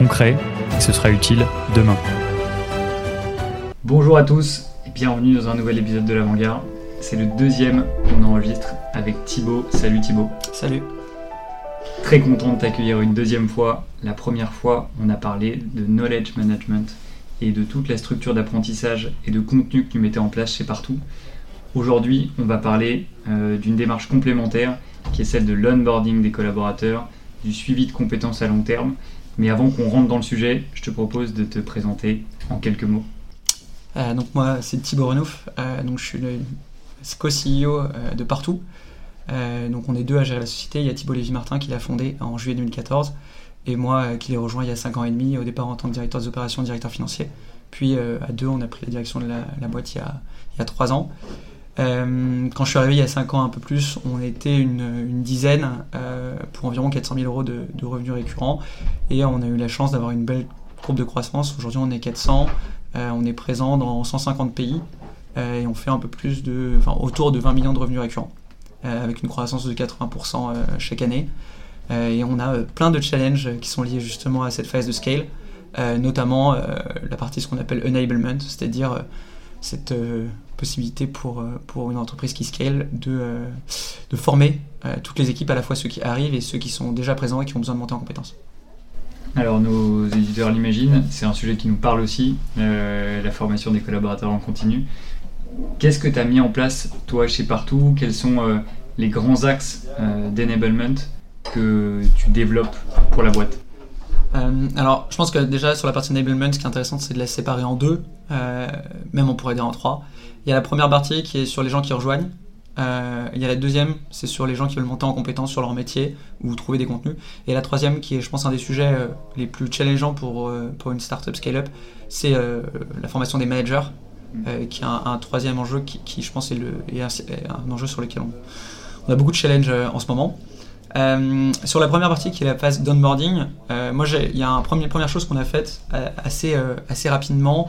concret, et ce sera utile demain. Bonjour à tous et bienvenue dans un nouvel épisode de l'Avant-Garde. C'est le deuxième qu'on enregistre avec Thibaut. Salut Thibaut. Salut. Très content de t'accueillir une deuxième fois. La première fois, on a parlé de knowledge management et de toute la structure d'apprentissage et de contenu que tu mettais en place chez Partout. Aujourd'hui, on va parler euh, d'une démarche complémentaire qui est celle de l'onboarding des collaborateurs, du suivi de compétences à long terme. Mais avant qu'on rentre dans le sujet, je te propose de te présenter en quelques mots. Euh, donc moi, c'est Thibaut Renouf. Euh, donc je suis le co-CEO euh, de Partout. donc on est deux à gérer la société. Il y a Thibaut Lévy-Martin qui l'a fondé en juillet 2014 et moi qui l'ai rejoint il y a 5 ans et demi, au départ en tant que directeur des opérations, directeur financier. Puis à deux, on a pris la direction de la, boîte il y, a, il y a 3 ans. Quand je suis arrivé il y a 5 ans un peu plus, on était une, dizaine pour environ 400 000 euros de, revenus récurrents et on a eu la chance d'avoir une belle courbe de croissance. Aujourd'hui on est 400, euh, on est présent dans 150 pays euh, et on fait un peu plus de, enfin, autour de 20 millions de revenus récurrents, euh, avec une croissance de 80% chaque année. et on a plein de challenges qui sont liés justement à cette phase de scale, notamment la partie ce qu'on appelle enablement, c'est-à-dire cette possibilité pour, pour une entreprise qui scale de, de former toutes les équipes, à la fois ceux qui arrivent et ceux qui sont déjà présents et qui ont besoin de monter en compétences. Alors nos éditeurs l'imaginent, c'est un sujet qui nous parle aussi, euh, la formation des collaborateurs en continu. Qu'est-ce que tu as mis en place toi chez Partout? Quels sont euh, les grands axes euh, d'enablement que tu développes pour la boîte? Alors, je pense que déjà sur la partie enablement, ce qui est intéressant, c'est de la séparer en deux, même on pourrait dire en trois. Il y a la première partie qui est sur les gens qui rejoignent, euh, il y a la deuxième, c'est sur les gens qui veulent monter en compétence sur leur métier ou trouver des contenus. Et la troisième, qui est, je pense, un des sujets euh, les plus challengeants pour, euh, pour une startup scale-up, c'est la formation des managers, qui est un, troisième enjeu qui, je pense, est, le, un, enjeu sur lequel on, a beaucoup de challenges en ce moment. Sur la première partie qui est la phase d'onboarding, moi il y a une première chose qu'on a faite assez, assez rapidement,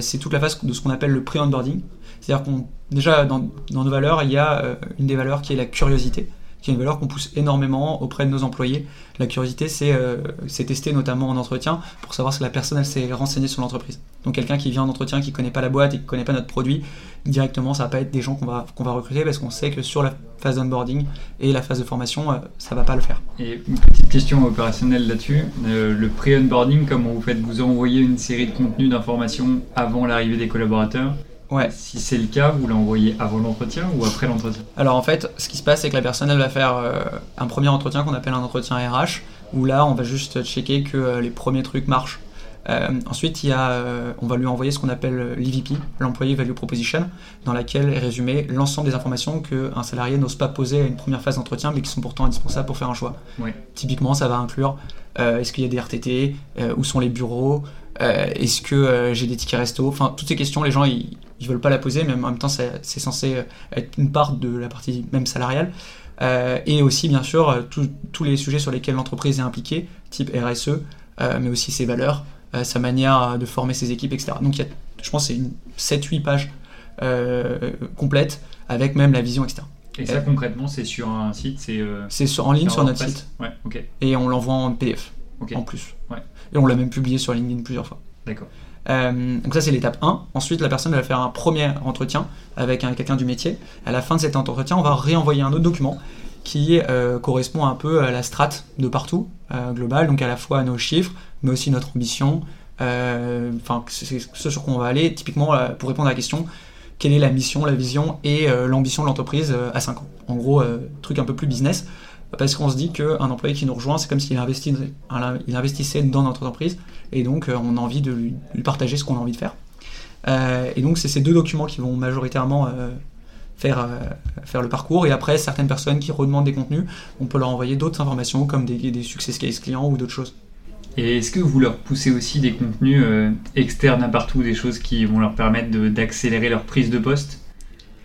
c'est toute la phase de ce qu'on appelle le pré-onboarding. C'est-à-dire qu'on déjà dans, nos valeurs, il y a euh, une des valeurs qui est la curiosité, qui est une valeur qu'on pousse énormément auprès de nos employés. La curiosité, c'est euh, tester notamment en entretien pour savoir si la personne s'est renseignée sur l'entreprise. Donc quelqu'un qui vient en entretien, qui connaît pas la boîte et qui connaît pas notre produit, directement, ça va pas être des gens qu'on va, va recruter parce qu'on sait que sur la phase d'onboarding et la phase de formation, euh, ça va pas le faire. Et une petite question opérationnelle là-dessus. le pré-onboarding, comment vous faites? Vous envoyez une série de contenus d'informations avant l'arrivée des collaborateurs? Ouais. Si c'est le cas, vous l'envoyez avant l'entretien ou après l'entretien? Alors en fait, ce qui se passe, c'est que la personne elle va faire euh, un premier entretien qu'on appelle un entretien RH, où là on va juste checker que euh, les premiers trucs marchent. Euh, ensuite, il y a, on va lui envoyer ce qu'on appelle l'EVP, l'Employee Value Proposition, dans laquelle est résumé l'ensemble des informations qu'un salarié n'ose pas poser à une première phase d'entretien, mais qui sont pourtant indispensables pour faire un choix. Typiquement, ça va inclure est-ce qu'il y a des RTT, où sont les bureaux, est-ce que j'ai des tickets resto, enfin toutes ces questions, les gens ils ils veulent pas la poser, mais en même temps, c'est censé euh, être une part de la partie même salariale. Euh, et aussi, bien sûr, euh, tous les sujets sur lesquels l'entreprise est impliquée, type RSE, mais aussi ses valeurs, sa manière de former ses équipes, etc. Donc, il y a, je pense, c'est une 7-8 pages complètes avec même la vision, etc. Et ça, concrètement, c'est sur un site C'est en ligne sur notre site. Ouais. Et on l'envoie en PDF, en plus. Ouais. Et on l'a même publié sur LinkedIn plusieurs fois. D'accord. Euh, donc ça c'est l'étape 1. Ensuite la personne va faire un premier entretien avec quelqu'un du métier. À la fin de cet entretien, on va réenvoyer un autre document qui euh, correspond un peu à la strate de partout, euh, globale, donc à la fois à nos chiffres, mais aussi notre ambition, enfin c'est ce sur quoi on va aller, typiquement pour répondre à la question, quelle est la mission, la vision et l'ambition de l'entreprise à 5 ans? En gros, truc un peu plus business parce qu'on se dit qu'un employé qui nous rejoint, c'est comme s'il investissait dans notre entreprise, et donc euh, on a envie de lui, partager ce qu'on a envie de faire. Euh, et donc c'est ces deux documents qui vont majoritairement euh, faire, faire le parcours, et après certaines personnes qui redemandent des contenus, on peut leur envoyer d'autres informations comme des, des success case clients ou d'autres choses. Et est-ce que vous leur poussez aussi des contenus externes à partout, des choses qui vont leur permettre d'accélérer leur prise de poste?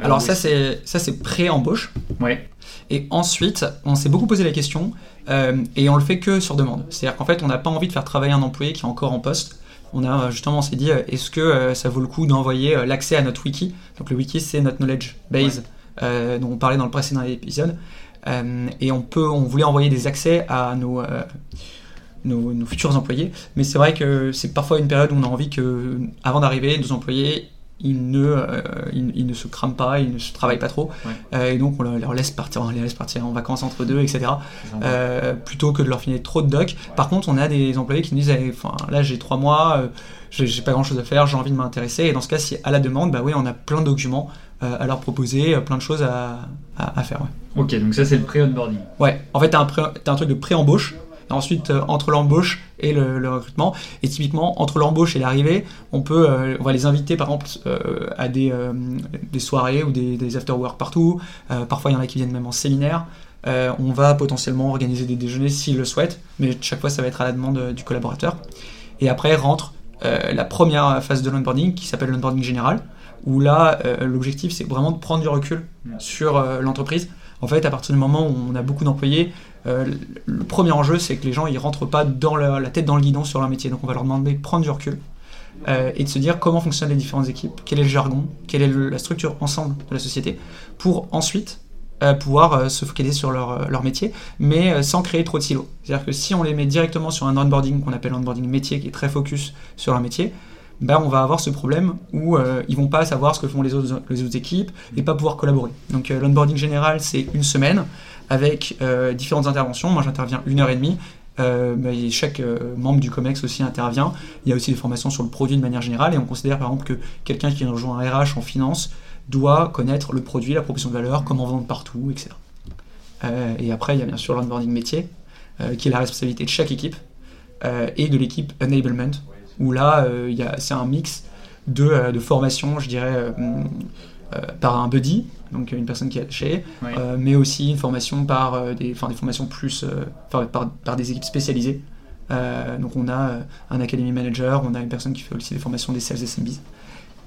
Alors ça c'est ça c'est pré-embauche. Ouais. Et ensuite, on s'est beaucoup posé la question et on le fait que sur demande. C'est-à-dire qu'en fait, on n'a pas envie de faire travailler un employé qui est encore en poste on a justement on s'est dit est-ce que ça vaut le coup d'envoyer l'accès à notre wiki? Donc le wiki c'est notre knowledge base dont on parlait dans le précédent épisode et on peut on voulait envoyer des accès à nos nos, futurs employés. Mais c'est vrai que c'est parfois une période où on a envie que, avant d'arriver, nos employés ils ne, euh, ils, ne se crament pas, ils ne se travaillent pas trop, euh, et donc on leur laisse partir, on les laisse partir en vacances entre deux, etc. Euh, plutôt que de leur filer trop de doc. Par contre, on a des employés qui nous disent, eh, là j'ai trois mois, j'ai pas grand chose à faire, j'ai envie de m'intéresser, et dans ce cas, si à la demande, bah oui, on a plein de documents à leur proposer, plein de choses à, à, faire. Ok, donc ça c'est le pré-onboarding. Ouais, en fait, t'as un, as un truc de pré-embauche ensuite, euh, entre l'embauche et le, recrutement, et typiquement, entre l'embauche et l'arrivée, on peut, euh, on va les inviter par exemple euh, à des, des, soirées ou des, des after-work partout. parfois, il y en a qui viennent même en séminaire. on va potentiellement organiser des déjeuners s'ils le souhaitent, mais chaque fois, ça va être à la demande du collaborateur. Et après rentre la première phase de l'onboarding qui s'appelle l'onboarding général, où là, l'objectif, c'est vraiment de prendre du recul sur l'entreprise. En fait, à partir du moment où on a beaucoup d'employés, euh, le premier enjeu, c'est que les gens ils rentrent pas dans la tête dans le guidon sur leur métier. Donc on va leur demander de prendre du recul euh, et de se dire comment fonctionnent les différentes équipes, quel est le jargon, quelle est la structure ensemble de la société, pour ensuite euh, pouvoir se focaliser sur leur, leur métier, mais sans créer trop de silos. C'est-à-dire que si on les met directement sur un onboarding qu'on appelle onboarding métier, qui est très focus sur leur métier, ben on va avoir ce problème où ils vont pas savoir ce que font les autres, les autres équipes et pas pouvoir collaborer. Donc l'onboarding général, c'est une semaine avec euh, différentes interventions. Moi, j'interviens une heure et demie. Euh, chaque euh, membre du COMEX aussi intervient. Il y a aussi des formations sur le produit de manière générale et on considère par exemple que quelqu'un qui rejoint un RH en finance doit connaître le produit, la proposition de valeur, comment vendre partout, etc. et après, il y a bien sûr l'onboarding métier, qui est la responsabilité de chaque équipe et de l'équipe enablement, où là, c'est un mix de, de formation, je dirais, par un buddy, donc une personne qui est attachée, euh, mais aussi une formation par euh, des, des formations plus euh, par, par, des équipes spécialisées. donc on a un academy manager, on a une personne qui fait aussi des formations des sales SMBs,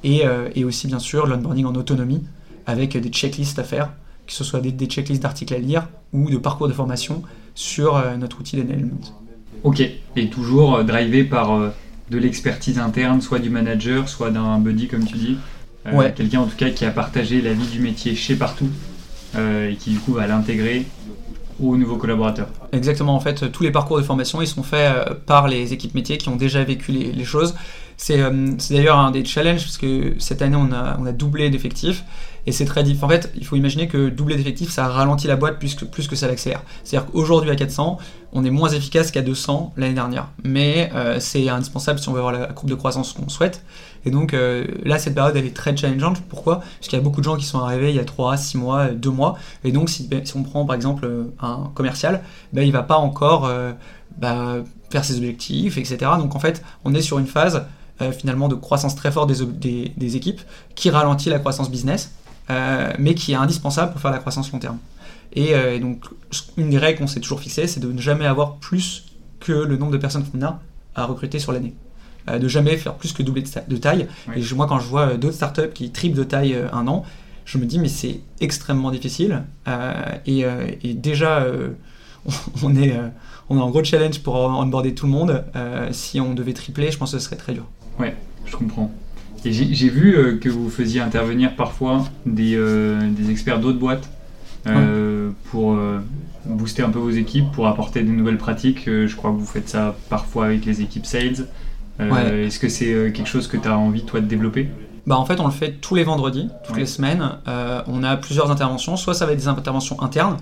et, et aussi bien sûr l'onboarding en autonomie avec des checklists à faire, que ce soit des, des checklists d'articles à lire ou de parcours de formation sur notre outil d'enablement. Ok, et toujours drivé par de l'expertise interne, soit du manager, soit d'un buddy comme tu dis euh, ouais. Quelqu'un en tout cas qui a partagé la vie du métier chez Partout euh, et qui du coup va l'intégrer aux nouveaux collaborateurs. Exactement, en fait, tous les parcours de formation, ils sont faits euh, par les équipes métiers qui ont déjà vécu les, choses. C'est d'ailleurs un des challenges, parce que cette année, on a, on a doublé d'effectifs, et c'est très difficile. En fait, il faut imaginer que doubler d'effectifs, ça ralentit la boîte plus que, plus que ça l'accélère. C'est-à-dire qu'aujourd'hui, à 400, on est moins efficace qu'à 200 l'année dernière. Mais c'est indispensable si on veut avoir la courbe de croissance qu'on souhaite. Et donc euh, là, cette période, elle est très challengeante. Pourquoi? Parce qu'il y a beaucoup de gens qui sont arrivés il y a 3, 6 mois, 2 mois. Et donc, si, ben, si on prend par exemple euh, un commercial, ben, il va pas encore euh, bah, faire ses objectifs, etc. Donc en fait, on est sur une phase finalement de croissance très forte des, des, équipes qui ralentit la croissance business, mais qui est indispensable pour faire la croissance long terme. Et, donc, une des règles qu'on s'est toujours fixées, c'est de ne jamais avoir plus que le nombre de personnes qu'on a à recruter sur l'année. Euh, de jamais faire plus que doubler de, taille. Et moi, quand je vois euh, d'autres startups qui triplent de taille euh, un an, je me dis, mais c'est extrêmement difficile. Et, déjà, on, est, on a un gros challenge pour onboarder tout le monde. si on devait tripler, je pense que ce serait très dur. Ouais, je comprends. J'ai vu que vous faisiez intervenir parfois des, des experts d'autres boîtes pour booster un peu vos équipes, pour apporter de nouvelles pratiques. je crois que vous faites ça parfois avec les équipes sales. Euh, est-ce que c'est euh, quelque chose que tu as envie, toi, de développer? Bah en fait on le fait tous les vendredis, toutes les semaines. Euh, on a plusieurs interventions, soit ça va être des interventions internes,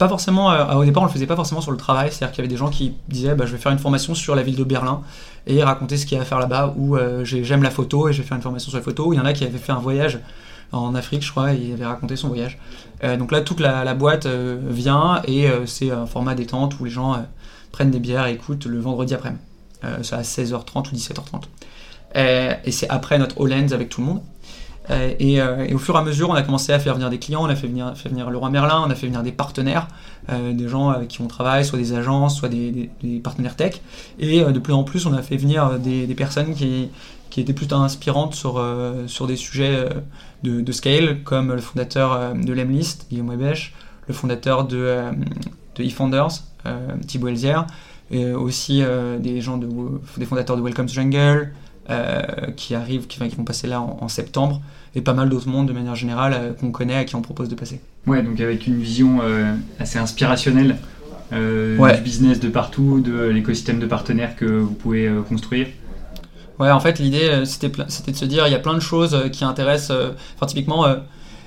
pas forcément, au départ on le faisait pas forcément sur le travail, c'est-à-dire qu'il y avait des gens qui disaient bah, je vais faire une formation sur la ville de Berlin et raconter ce qu'il y a à faire là-bas, ou j'aime la photo et je vais faire une formation sur la photo, il y en a qui avaient fait un voyage en Afrique je crois et il avait raconté son voyage. donc là toute la, boîte vient et c'est un format détente où les gens prennent des bières et écoutent le vendredi après-midi. Euh, c'est à 16h30 ou 17h30. Euh, et c'est après notre All avec tout le monde. Et, au fur et à mesure, on a commencé à faire venir des clients, on a fait venir, venir Leroy Merlin, on a fait venir des partenaires, des gens avec qui on travaille, soit des agences, soit des, partenaires tech. Et de plus en plus, on a fait venir des, personnes qui, étaient plutôt inspirantes sur, des sujets de, scale, comme le fondateur de l'Emlist, Guillaume Webesch, le fondateur de, de eFounders, Thibaut Elzière, et aussi des gens de, des fondateurs de Welcome Jungle, euh, qui arrivent, qui, vont passer là en, septembre, et pas mal d'autres mondes de manière générale euh, qu'on connaît, à qui on propose de passer. Ouais, donc avec une vision euh, assez inspirationnelle du business de partout, de l'écosystème de partenaires que vous pouvez construire. Ouais, en fait, l'idée, c'était de se dire, il y a plein de choses qui intéressent, enfin, typiquement,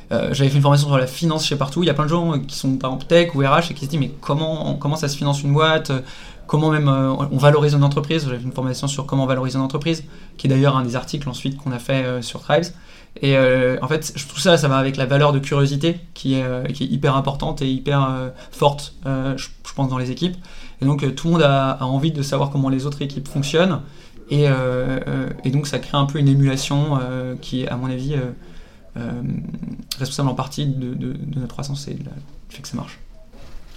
j'avais fait une formation sur la finance chez partout. Il y a plein de gens qui sont par exemple tech ou RH et qui se disent mais comment, comment ça se finance une boîte comment même euh, on valorise une entreprise. J'avais une formation sur comment valoriser une entreprise, qui est d'ailleurs un des articles ensuite qu'on a fait euh, sur Tribes. Et euh, en fait, tout ça, ça va avec la valeur de curiosité qui est, hyper importante et hyper forte, je, pense, dans les équipes. Et donc, tout le monde a, envie de savoir comment les autres équipes fonctionnent. Et, et donc, ça crée un peu une émulation qui est, à mon avis, responsable en partie de, de, notre croissance et du fait que ça marche.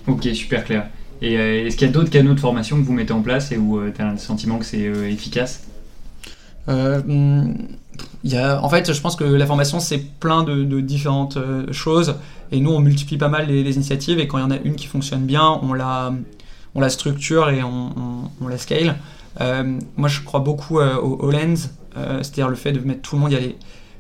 Ok, super clair. Et euh, est-ce qu'il y a d'autres canaux de formation que vous mettez en place et où euh, tu as le sentiment que c'est euh, efficace? Hmm, y a, en fait, je pense que la formation, c'est plein de, différentes choses. Et nous, on multiplie pas mal les, initiatives. Et quand il y en a une qui fonctionne bien, on la, on la structure et on, on, la scale. moi, je crois beaucoup au, au lens, c'est-à-dire le fait de mettre tout le monde. Il y a les,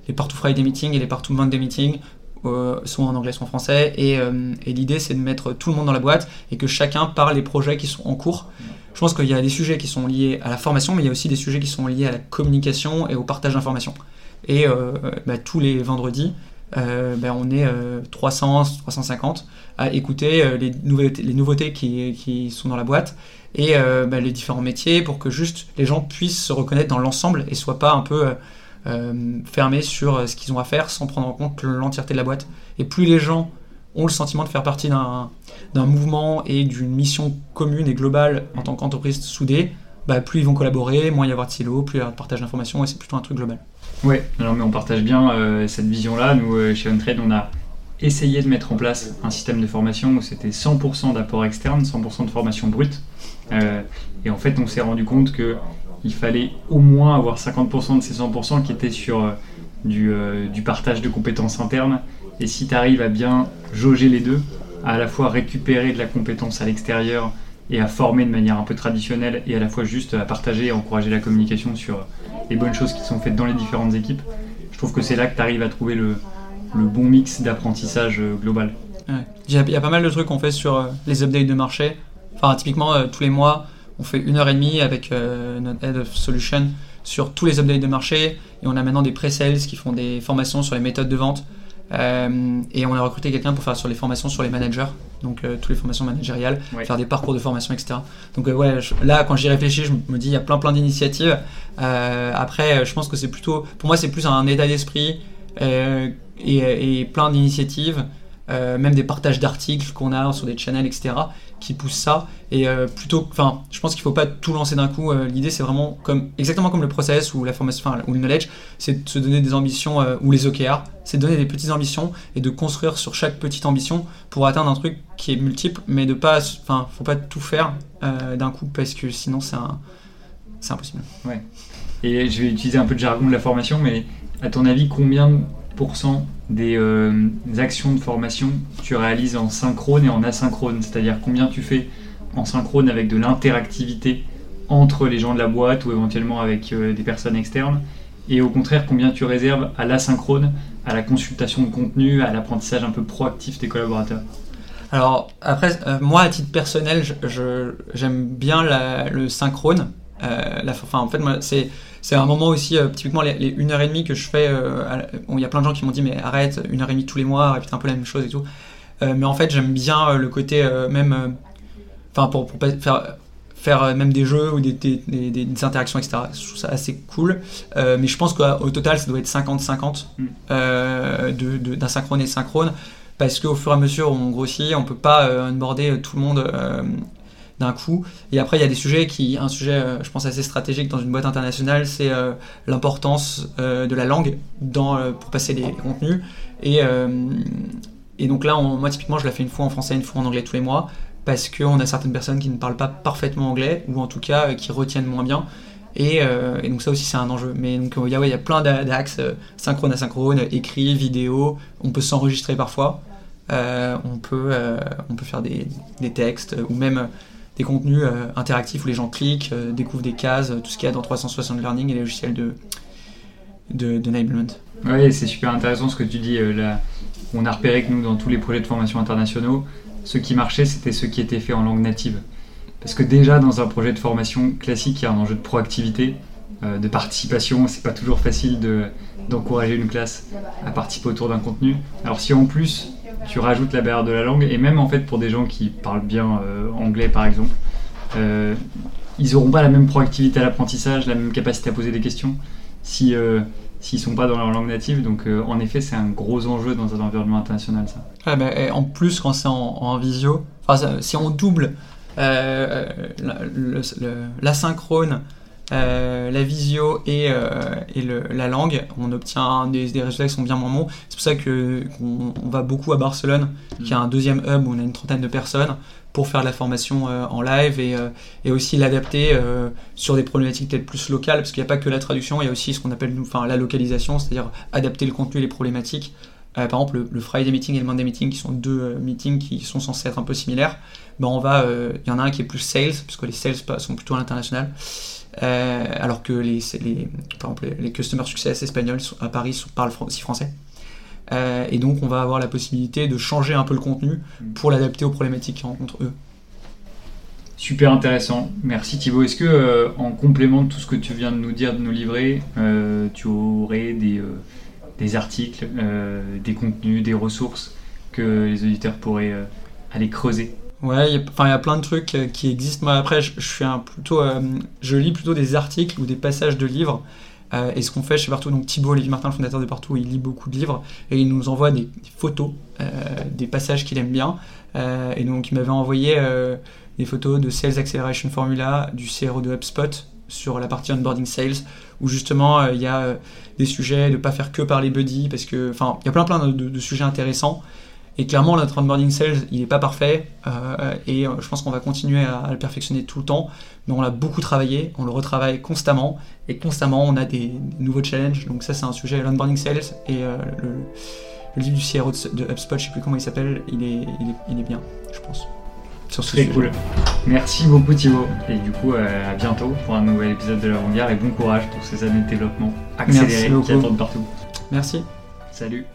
les Partout Friday meetings et les Partout Monday meetings euh, soit en anglais, soit en français. Euh, et, l'idée, c'est de mettre tout le monde dans la boîte et que chacun parle des projets qui sont en cours. Je pense qu'il y a des sujets qui sont liés à la formation, mais il y a aussi des sujets qui sont liés à la communication et au partage d'informations. Et euh, bah, tous les vendredis, bah, on est 300, 350 à écouter les nouveautés, les nouveautés qui, sont dans la boîte et bah, les différents métiers pour que juste les gens puissent se reconnaître dans l'ensemble et soient pas un peu fermés sur euh, ce qu'ils ont à faire sans prendre en compte l'entièreté de la boîte. Et plus les gens ont le sentiment de faire partie d'un mouvement et d'une mission commune et globale en tant qu'entreprise soudée, bah, plus ils vont collaborer, moins il y avoir de silos, plus il y avoir de partage d'informations et c'est plutôt un truc global. Alors mais on partage bien euh, cette vision-là. Nous, chez OnTrade, on a essayé de mettre en place un système de formation où c'était 100% d'apport externe, 100% de formation brute. et en fait, on s'est rendu compte que il fallait au moins avoir 50% de ces 100% qui étaient sur euh, euh, du, partage de compétences internes. Et si tu arrives à bien jauger les deux, à, la fois récupérer de la compétence à l'extérieur et à former de manière un peu traditionnelle et à la fois juste à partager et encourager la communication sur les bonnes choses qui sont faites dans les différentes équipes, je trouve que c'est là que tu arrives à trouver le, bon mix d'apprentissage euh, global. Il y, a pas mal de trucs qu'on fait sur les updates de marché. Enfin, typiquement, tous les mois, on fait une heure et demie avec euh, notre Head of Solution sur tous les updates de marché et on a maintenant des pre-sales qui font des formations sur les méthodes de vente. Euh, et on a recruté quelqu'un pour faire sur les formations sur les managers, donc euh, toutes les formations managériales, faire des parcours de formation, etc. Donc ouais, là quand j'y réfléchis, je me dis il y a plein plein d'initiatives. après, je pense que c'est plutôt, pour moi c'est plus un état d'esprit et, et, plein d'initiatives, même des partages d'articles qu'on a sur des channels, etc qui pousse ça. Et euh, plutôt, enfin, je pense qu'il faut pas tout lancer d'un coup. Euh, l'idée, c'est vraiment comme exactement comme le process ou la formation, ou le knowledge, c'est de se donner des ambitions euh, ou les OKR, c'est de donner des petites ambitions et de construire sur chaque petite ambition pour atteindre un truc qui est multiple, mais de pas, enfin, faut pas tout faire d'un coup parce que sinon c'est impossible. Ouais. Et je vais utiliser un peu de jargon de la formation, mais à ton avis, combien des, euh, des, actions de formation tu réalises en synchrone et en asynchrone C'est-à-dire combien tu fais en synchrone avec de l'interactivité entre les gens de la boîte ou éventuellement avec euh, des personnes externes et au contraire combien tu réserves à l'asynchrone, à la consultation de contenu, à l'apprentissage un peu proactif des collaborateurs? Alors après, euh, moi à titre personnel, j'aime bien le synchrone. La, enfin, en fait, moi, c'est c'est un moment aussi, euh, typiquement les, les, une heure et demie que je fais. Euh, il y a plein de gens qui m'ont dit mais arrête, une heure et demie tous les mois, répète un peu la même chose et tout. Euh, mais en fait, j'aime bien le côté même, enfin pour, pour faire faire même des jeux ou des, des, des, interactions, etc. Je trouve ça assez cool. mais je pense qu'au total, ça doit être 50-50 mm. d'un synchrone et synchrone. Parce qu'au fur et à mesure on grossit, on peut pas onboarder tout le monde d'un coup. Et après, il y a des sujets qui, un sujet, je pense, assez stratégique dans une boîte internationale, c'est l'importance de la langue dans, pour passer les, contenus. Et, et donc là, moi, typiquement, je la fais une fois en français, une fois en anglais tous les mois, parce qu'on a certaines personnes qui ne parlent pas parfaitement anglais, ou en tout cas qui retiennent moins bien. Euh, et, donc ça aussi c'est un enjeu. Mais donc il y, a, y a plein d'axes, euh, synchrone, asynchrone, écrit, vidéo, on peut s'enregistrer parfois, euh, on, peut, on peut faire des, textes ou même des contenus interactifs où les gens cliquent, découvrent des cases, tout ce qu'il y a dans 360 Learning et les logiciels de, de. Oui, c'est super intéressant ce que tu dis. là, on a repéré que nous, dans tous les projets de formation internationaux, ce qui marchait, c'était ce qui était fait en langue native. Parce que déjà, dans un projet de formation classique, il y a un enjeu de proactivité, euh, de participation. C'est pas toujours facile d'encourager une classe à participer autour d'un contenu. Alors si en plus tu rajoutes la barrière de la langue, et même en fait pour des gens qui parlent bien euh, anglais par exemple, euh, ils n'auront pas la même proactivité à l'apprentissage, la même capacité à poser des questions si s'ils sont pas dans leur langue native. Donc en effet, c'est un gros enjeu dans un environnement international ça. En plus quand c'est en, visio, si on double euh, l'asynchrone, euh, la visio et, euh, et la langue, on obtient des, résultats qui sont bien moins bons. C'est pour ça qu'on on va beaucoup à Barcelone, qui est un deuxième hub où on a une trentaine de personnes pour faire de la formation en live et, et aussi l'adapter sur des problématiques peut-être plus locales, parce qu'il n'y a pas que la traduction, il y a aussi ce qu'on appelle enfin, la localisation, c'est-à-dire adapter le contenu et les problématiques. par exemple, le, Friday meeting et le Monday meeting, qui sont deux meetings qui sont censés être un peu similaires, ben on va, il euh, y en a un qui est plus sales, parce que les sales sont plutôt à l'international, euh, alors que les, les, par exemple, les customer success espagnols à Paris parlent aussi français. Euh, et donc on va avoir la possibilité de changer un peu le contenu pour l'adapter aux problématiques qu'ils rencontrent eux. Super intéressant, merci Thibaut. Est-ce que en complément de tout ce que tu viens de nous dire, de nous livrer, tu aurais des, des articles, des contenus, des ressources que les auditeurs pourraient aller creuser? Ouais, il y a plein de trucs euh, qui existent. Moi, après, je, suis plutôt, euh, je lis plutôt des articles ou des passages de livres. Euh, et ce qu'on fait chez Partout, donc Thibaut Olivier Martin, le fondateur de Partout, il lit beaucoup de livres et il nous envoie des, photos, des passages qu'il aime bien. et donc, il m'avait envoyé des photos de Sales Acceleration Formula, du CRO de HubSpot sur la partie onboarding sales, où justement il y a des sujets de pas faire que par les buddies, parce que, enfin, il y a plein plein de sujets intéressants. Et clairement, notre onboarding sales, il n'est pas parfait. Euh, et euh, je pense qu'on va continuer à, le perfectionner tout le temps. Mais on l'a beaucoup travaillé, on le retravaille constamment. Et constamment, on a des, nouveaux challenges. Donc ça, c'est un sujet, l'onboarding sales. Et euh, le, livre du CRO de, HubSpot, je ne sais plus comment il s'appelle, il est, il, est, bien, je pense. Sur ce Très cool. Merci beaucoup Thibaut. Et du coup, à bientôt pour un nouvel épisode de l'avant-garde. Et bon courage pour ces années de développement accéléré qui attendent partout. Merci. Salut.